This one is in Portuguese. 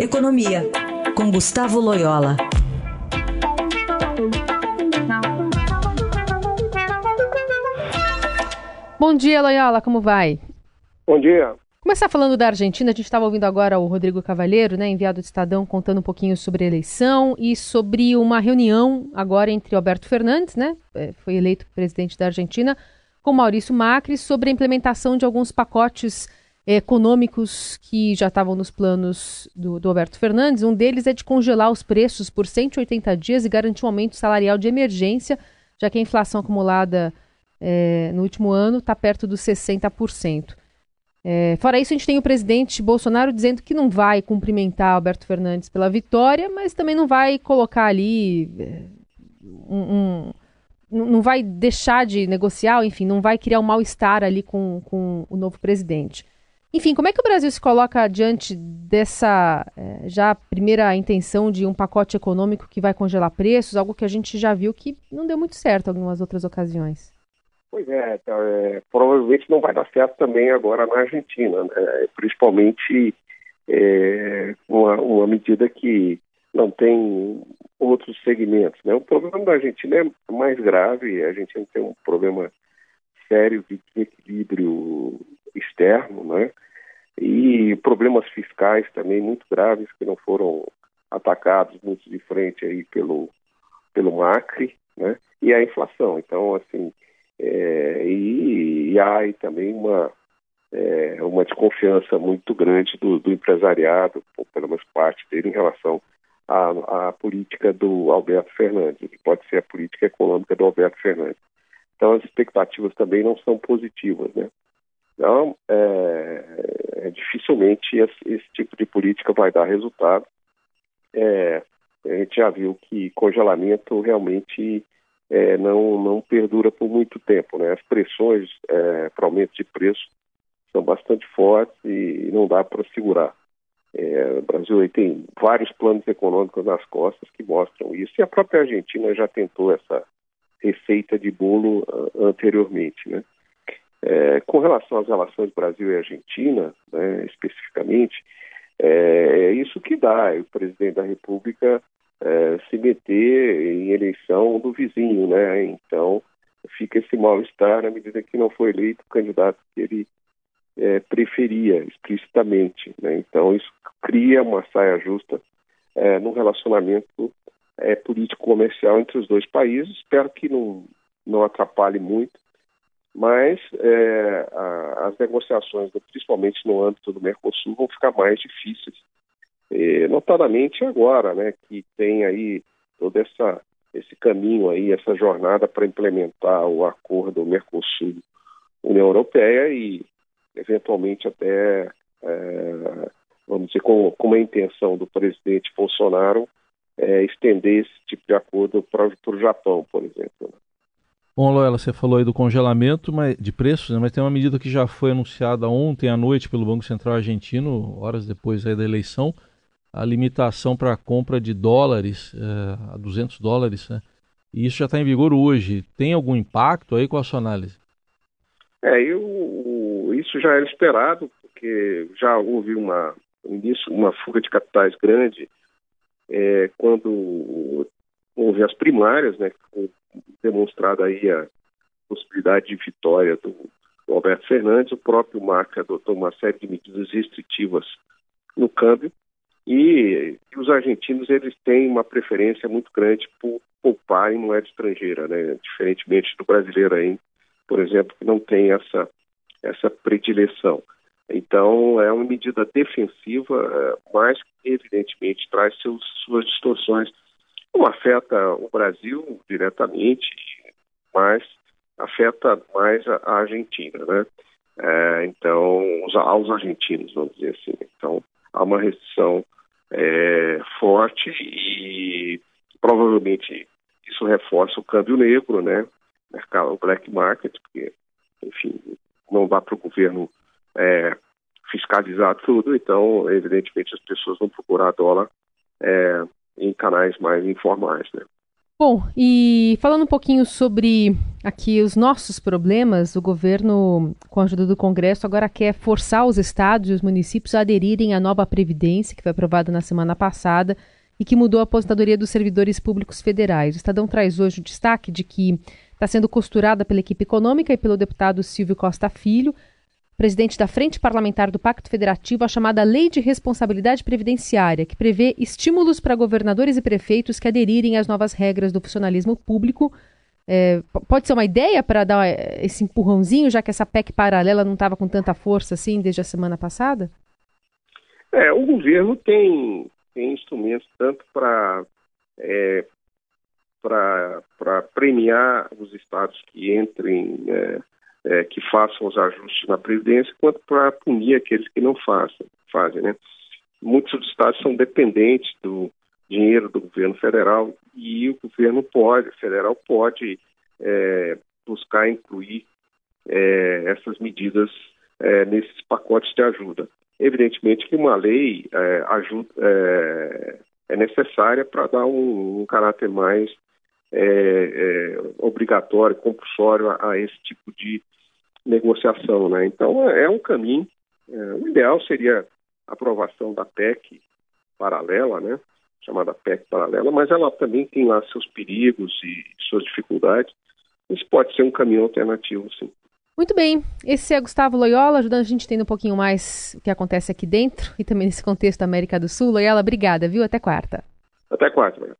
Economia, com Gustavo Loyola. Bom dia, Loyola, como vai? Bom dia. Começar falando da Argentina, a gente estava ouvindo agora o Rodrigo Cavalheiro, né, enviado do Estadão, contando um pouquinho sobre a eleição e sobre uma reunião agora entre Alberto Fernandes, né, é, foi eleito presidente da Argentina, com Maurício Macri, sobre a implementação de alguns pacotes econômicos que já estavam nos planos do, do Alberto Fernandes. Um deles é de congelar os preços por 180 dias e garantir um aumento salarial de emergência, já que a inflação acumulada é, no último ano está perto dos 60%. É, fora isso, a gente tem o presidente Bolsonaro dizendo que não vai cumprimentar Alberto Fernandes pela vitória, mas também não vai colocar ali é, um, um, não vai deixar de negociar, enfim, não vai criar um mal-estar ali com, com o novo presidente. Enfim, como é que o Brasil se coloca diante dessa é, já primeira intenção de um pacote econômico que vai congelar preços, algo que a gente já viu que não deu muito certo em algumas outras ocasiões? Pois é, então, é, provavelmente não vai dar certo também agora na Argentina, né? principalmente é, uma, uma medida que não tem outros segmentos. Né? O problema da Argentina é mais grave, a Argentina tem um problema sério de desequilíbrio externo, né? e problemas fiscais também muito graves que não foram atacados muito de frente aí pelo, pelo Macri, né? e a inflação. Então, assim, é, e, e, há aí também uma, é, uma desconfiança muito grande do, do empresariado, ou pelo menos parte dele, em relação à, à, política do Alberto Fernandes, que pode ser a política econômica do Alberto Fernandes. Então, as expectativas também não são positivas, né? Então, é, é, dificilmente esse, esse, tipo de política vai dar resultado. É, a gente já viu que congelamento realmente é, não, não perdura por muito tempo. Né? As pressões é, para aumento de preço são bastante fortes e não dá para segurar. É, o Brasil tem vários planos econômicos nas costas que mostram isso, e a própria Argentina já tentou essa receita de bolo uh, anteriormente. Né? É, com relação às relações Brasil e Argentina, né, especificamente, é, é, isso que dá. O presidente da República é, se meter em eleição do vizinho, né? Então fica esse mal-estar na medida que não foi eleito o candidato que ele é, preferia explicitamente, né? Então isso cria uma saia justa é, no relacionamento é, político-comercial entre os dois países. Espero que não, não atrapalhe muito, mas é, a, as negociações, principalmente no âmbito do Mercosul, vão ficar mais difíceis é, notadamente agora, né, que tem aí todo essa, esse caminho aí, essa jornada para implementar o acordo Mercosul-União Europeia e, eventualmente, até, é, vamos dizer, com, com a intenção do presidente Bolsonaro é, estender esse tipo de acordo para o Japão, por exemplo. Bom, Loela, você falou aí do congelamento de preços, né, mas tem uma medida que já foi anunciada ontem à noite pelo Banco Central argentino, horas depois da eleição, a limitação para a compra de dólares é, a 200 dólares, né? E isso já está em vigor hoje. Tem algum impacto aí com a sua análise? É, eu, isso já era esperado, porque já houve uma, uma fuga de capitais grande é, quando houve as primárias, né? Demonstrada aí a possibilidade de vitória do, do Alberto Fernandes. O próprio Marca adotou uma série de medidas restritivas no câmbio e, e, os argentinos eles têm uma preferência muito grande por poupar em moeda estrangeira, né? diferentemente do brasileiro aí, por exemplo, que não tem essa, essa predileção. Então, é uma medida defensiva, é, mas evidentemente traz seus, suas distorções. Não afeta o Brasil diretamente, mas afeta mais a, Argentina, né? É, então, os, aos argentinos, vamos dizer assim. Então, há uma restrição é, forte e provavelmente isso reforça o câmbio negro, né? O black market, porque, enfim, não dá para o governo é, fiscalizar tudo, então, evidentemente, as pessoas vão procurar dólar é, em canais mais informais, né? Bom, e falando um pouquinho sobre aqui os nossos problemas, o governo, com a ajuda do Congresso, agora quer forçar os estados e os municípios a aderirem à nova Previdência, que foi aprovada na semana passada e que mudou a aposentadoria dos servidores públicos federais. O Estadão traz hoje o destaque de que está sendo costurada pela equipe econômica e pelo deputado Silvio Costa Filho presidente da Frente Parlamentar do Pacto Federativo, a chamada Lei de Responsabilidade Previdenciária, que prevê estímulos para governadores e prefeitos que aderirem às novas regras do funcionalismo público. É, pode ser uma ideia para dar é, esse empurrãozinho, já que essa PEC paralela não estava com tanta força assim desde a semana passada? É, o governo tem, tem instrumentos tanto para é, para premiar os estados que entrem é, é, que façam os ajustes na Previdência, quanto para punir aqueles que não façam, fazem. Né? Muitos dos estados são dependentes do dinheiro do governo federal e o governo pode, o federal pode é, buscar incluir é, essas medidas é, nesses pacotes de ajuda. Evidentemente que uma lei é, ajuda, é, é necessária para dar um, um, caráter mais obrigatório, compulsório a, a esse tipo de negociação, né? Então é, é um caminho. É, o ideal seria a aprovação da PEC paralela, né? Chamada PEC paralela, mas ela também tem lá seus perigos e suas dificuldades. Isso pode ser um caminho alternativo, sim. Muito bem, esse é Gustavo Loyola, ajudando a gente a entender um pouquinho mais o que acontece aqui dentro e também nesse contexto da América do Sul. Loyola, obrigada, viu? Até quarta. Até quarta, Maria.